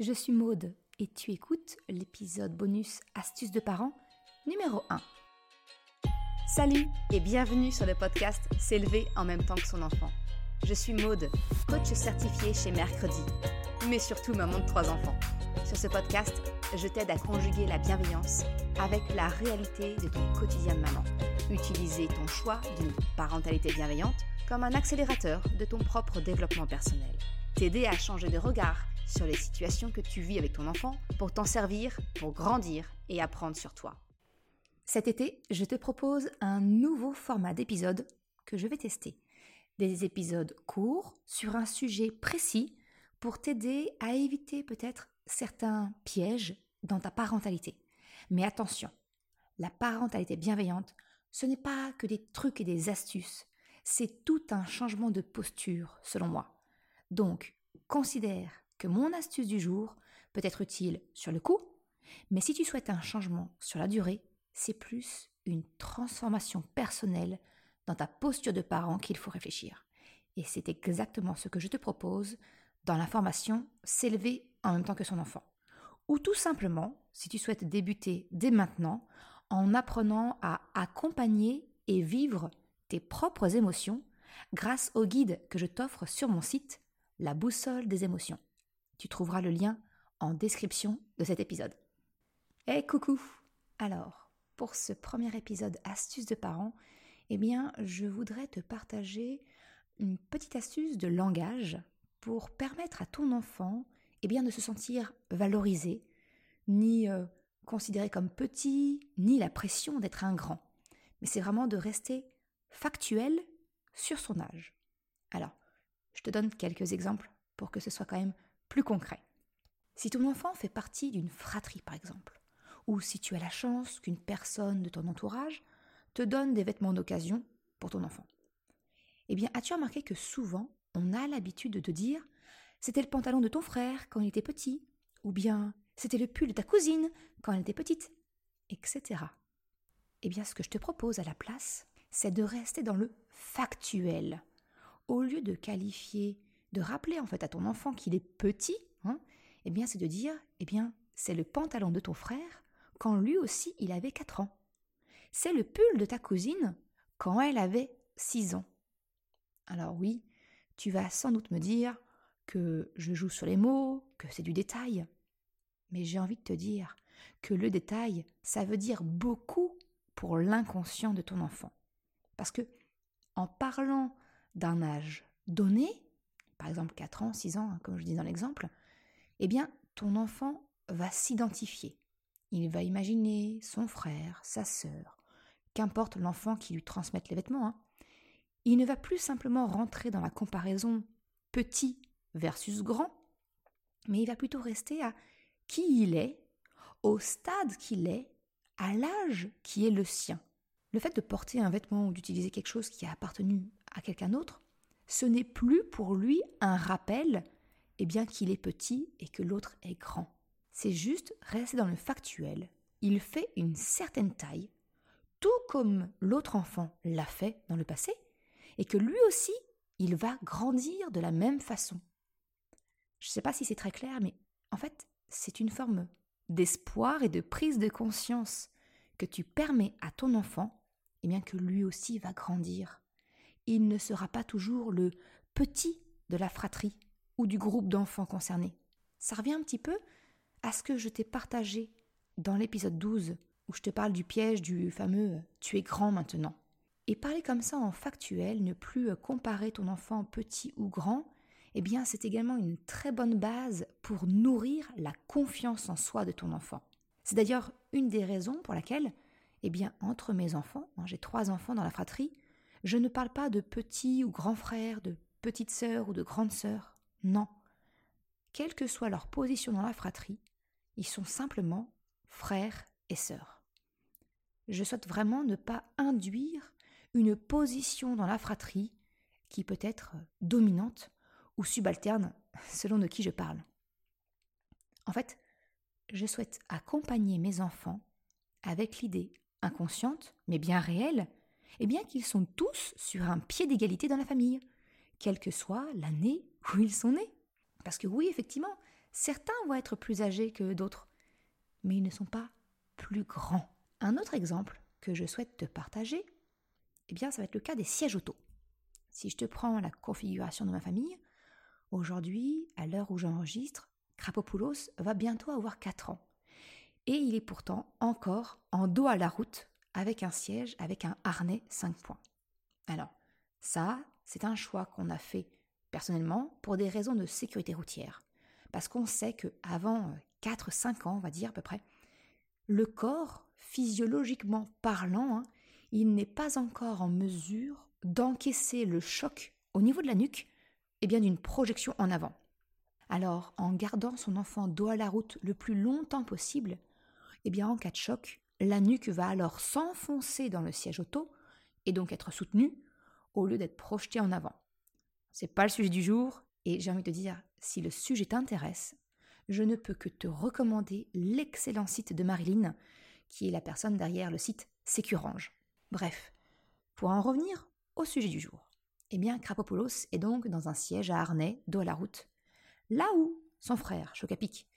je suis Maude et tu écoutes l'épisode bonus Astuces de parents numéro 1. Salut et bienvenue sur le podcast S'élever en même temps que son enfant. Je suis Maude, coach certifié chez Mercredi, mais surtout maman de trois enfants. Sur ce podcast, je t'aide à conjuguer la bienveillance avec la réalité de ton quotidien de maman. Utiliser ton choix d'une parentalité bienveillante comme un accélérateur de ton propre développement personnel. T'aider à changer de regard sur les situations que tu vis avec ton enfant pour t'en servir, pour grandir et apprendre sur toi. Cet été, je te propose un nouveau format d'épisode que je vais tester. Des épisodes courts sur un sujet précis pour t'aider à éviter peut-être certains pièges dans ta parentalité. Mais attention, la parentalité bienveillante, ce n'est pas que des trucs et des astuces, c'est tout un changement de posture, selon moi. Donc, considère que mon astuce du jour peut être utile sur le coup, mais si tu souhaites un changement sur la durée, c'est plus une transformation personnelle dans ta posture de parent qu'il faut réfléchir. Et c'est exactement ce que je te propose dans la formation S'élever en même temps que son enfant. Ou tout simplement, si tu souhaites débuter dès maintenant, en apprenant à accompagner et vivre tes propres émotions grâce au guide que je t'offre sur mon site, La boussole des émotions. Tu trouveras le lien en description de cet épisode. Eh coucou Alors, pour ce premier épisode Astuces de parents, eh bien, je voudrais te partager une petite astuce de langage pour permettre à ton enfant eh bien, de se sentir valorisé, ni euh, considéré comme petit, ni la pression d'être un grand. Mais c'est vraiment de rester factuel sur son âge. Alors, je te donne quelques exemples pour que ce soit quand même plus concret. Si ton enfant fait partie d'une fratrie, par exemple, ou si tu as la chance qu'une personne de ton entourage te donne des vêtements d'occasion pour ton enfant, eh bien, as-tu remarqué que souvent, on a l'habitude de te dire c'était le pantalon de ton frère quand il était petit, ou bien c'était le pull de ta cousine quand elle était petite, etc. Eh bien, ce que je te propose à la place, c'est de rester dans le factuel. Au lieu de qualifier de rappeler en fait à ton enfant qu'il est petit, hein, eh bien c'est de dire, eh bien c'est le pantalon de ton frère quand lui aussi il avait 4 ans. C'est le pull de ta cousine quand elle avait 6 ans. Alors oui, tu vas sans doute me dire que je joue sur les mots, que c'est du détail. Mais j'ai envie de te dire que le détail, ça veut dire beaucoup pour l'inconscient de ton enfant. Parce que en parlant d'un âge donné, par exemple 4 ans, 6 ans, hein, comme je dis dans l'exemple, eh bien, ton enfant va s'identifier. Il va imaginer son frère, sa sœur, qu'importe l'enfant qui lui transmette les vêtements. Hein. Il ne va plus simplement rentrer dans la comparaison petit versus grand, mais il va plutôt rester à qui il est, au stade qu'il est, à l'âge qui est le sien. Le fait de porter un vêtement ou d'utiliser quelque chose qui a appartenu à quelqu'un d'autre ce n'est plus pour lui un rappel eh bien qu'il est petit et que l'autre est grand. C'est juste rester dans le factuel. Il fait une certaine taille, tout comme l'autre enfant l'a fait dans le passé, et que lui aussi, il va grandir de la même façon. Je ne sais pas si c'est très clair, mais en fait, c'est une forme d'espoir et de prise de conscience que tu permets à ton enfant, et eh bien que lui aussi va grandir il ne sera pas toujours le petit de la fratrie ou du groupe d'enfants concernés. Ça revient un petit peu à ce que je t'ai partagé dans l'épisode 12 où je te parle du piège du fameux tu es grand maintenant. Et parler comme ça en factuel, ne plus comparer ton enfant petit ou grand, eh bien c'est également une très bonne base pour nourrir la confiance en soi de ton enfant. C'est d'ailleurs une des raisons pour laquelle, eh bien entre mes enfants, hein, j'ai trois enfants dans la fratrie, je ne parle pas de petit ou grand frère, de petite sœur ou de grande sœur. Non. Quelle que soit leur position dans la fratrie, ils sont simplement frères et sœurs. Je souhaite vraiment ne pas induire une position dans la fratrie qui peut être dominante ou subalterne selon de qui je parle. En fait, je souhaite accompagner mes enfants avec l'idée inconsciente, mais bien réelle, eh bien qu'ils sont tous sur un pied d'égalité dans la famille, quelle que soit l'année où ils sont nés. Parce que oui, effectivement, Certains vont être plus âgés que d'autres, mais ils ne sont pas plus grands. Un autre exemple que je souhaite te partager, eh bien, ça va être le cas des sièges auto. Si je te prends la configuration de ma famille, aujourd'hui, à l'heure où j'enregistre, Krapopoulos va bientôt avoir 4 ans. Et il est pourtant encore en dos à la route avec un siège, avec un harnais 5 points. Alors, ça, c'est un choix qu'on a fait personnellement pour des raisons de sécurité routière. Parce qu'on sait qu'avant 4-5 ans, on va dire à peu près, le corps, physiologiquement parlant, hein, il n'est pas encore en mesure d'encaisser le choc au niveau de la nuque et bien d'une projection en avant. Alors, en gardant son enfant dos à la route le plus longtemps possible, eh bien en cas de choc, la nuque va alors s'enfoncer dans le siège auto et donc être soutenue au lieu d'être projetée en avant. C'est pas le sujet du jour et j'ai envie de te dire si le sujet t'intéresse, je ne peux que te recommander l'excellent site de Marilyn qui est la personne derrière le site Sécurange. Bref, pour en revenir au sujet du jour. Eh bien, Krapopoulos est donc dans un siège à harnais, dos à la route, là où son frère, Chocapic,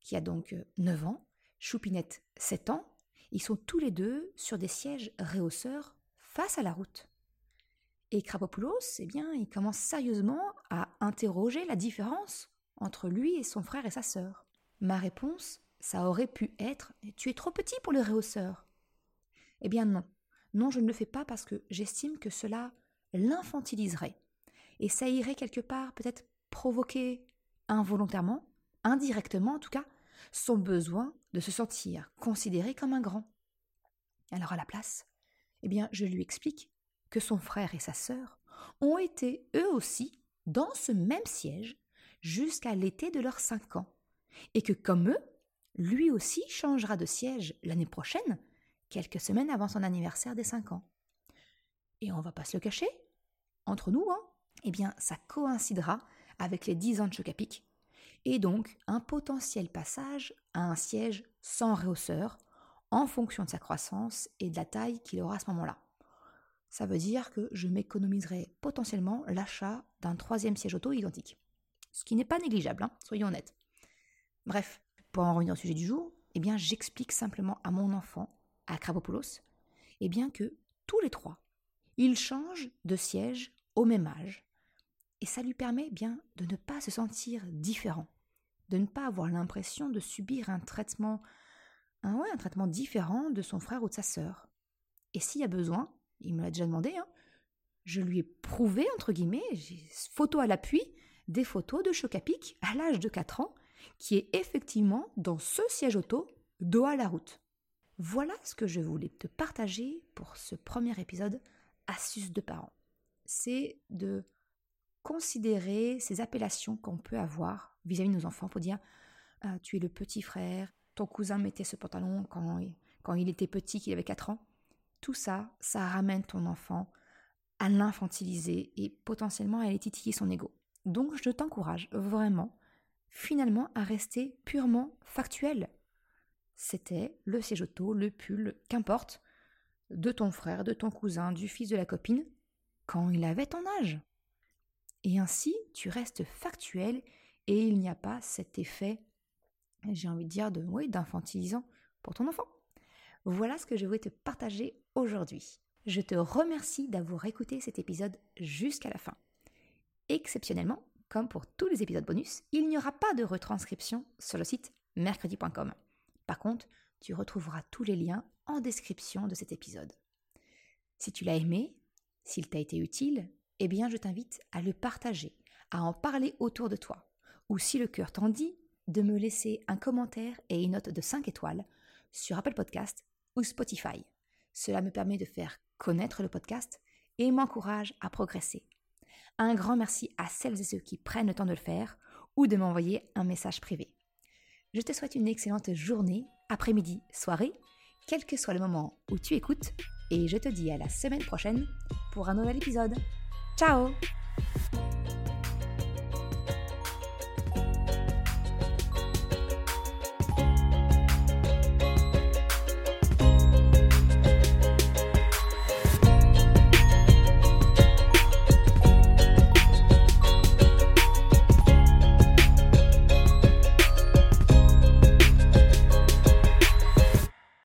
qui a donc 9 euh, ans, Choupinette 7 ans, ils sont tous les deux sur des sièges réhausseurs face à la route. Et Krapopoulos, eh bien, il commence sérieusement à interroger la différence entre lui et son frère et sa sœur. Ma réponse, ça aurait pu être Tu es trop petit pour le réhausseur. Eh bien non. Non, je ne le fais pas parce que j'estime que cela l'infantiliserait. Et ça irait quelque part peut-être provoquer involontairement, indirectement en tout cas, son besoin de se sentir considéré comme un grand. Alors à la place, eh bien, je lui explique que son frère et sa sœur ont été eux aussi dans ce même siège jusqu'à l'été de leurs cinq ans, et que comme eux, lui aussi changera de siège l'année prochaine, quelques semaines avant son anniversaire des cinq ans. Et on va pas se le cacher, entre nous, hein, eh bien, ça coïncidera avec les dix ans de Chocapic, et donc un potentiel passage à un siège sans réhausseur en fonction de sa croissance et de la taille qu'il aura à ce moment-là. Ça veut dire que je m'économiserai potentiellement l'achat d'un troisième siège auto identique. Ce qui n'est pas négligeable, hein, soyons honnêtes. Bref, pour en revenir au sujet du jour, eh bien j'explique simplement à mon enfant, à Krabopoulos, eh bien que tous les trois, ils changent de siège au même âge. Et ça lui permet bien de ne pas se sentir différent, de ne pas avoir l'impression de subir un traitement, un, traitement différent de son frère ou de sa sœur. Et s'il y a besoin, il me l'a déjà demandé, hein, je lui ai prouvé, entre guillemets, photo à l'appui, des photos de Chocapic à l'âge de 4 ans, qui est effectivement dans ce siège auto, dos à la route. Voilà ce que je voulais te partager pour ce premier épisode Astuces de parents. C'est de considérer ces appellations qu'on peut avoir vis-à-vis de nos enfants pour dire ah, tu es le petit frère, ton cousin mettait ce pantalon quand, quand il était petit, qu'il avait 4 ans. Tout ça, ça ramène ton enfant à l'infantiliser et potentiellement à aller titiller son ego. Donc je t'encourage vraiment, finalement, à rester purement factuel. C'était le siège auto, le pull, qu'importe, de ton frère, de ton cousin, du fils de la copine, quand il avait ton âge. Et ainsi, tu restes factuel et il n'y a pas cet effet, j'ai envie de dire, de, d'infantilisant pour ton enfant. Voilà ce que je voulais te partager aujourd'hui. Je te remercie d'avoir écouté cet épisode jusqu'à la fin. Exceptionnellement, comme pour tous les épisodes bonus, il n'y aura pas de retranscription sur le site mercredi.com. Par contre, tu retrouveras tous les liens en description de cet épisode. Si tu l'as aimé, s'il t'a été utile, eh bien je t'invite à le partager, à en parler autour de toi, ou si le cœur t'en dit, de me laisser un commentaire et une note de 5 étoiles sur Apple Podcast ou Spotify. Cela me permet de faire connaître le podcast et m'encourage à progresser. Un grand merci à celles et ceux qui prennent le temps de le faire ou de m'envoyer un message privé. Je te souhaite une excellente journée, après-midi, soirée, quel que soit le moment où tu écoutes, et je te dis à la semaine prochaine pour un nouvel épisode. Ciao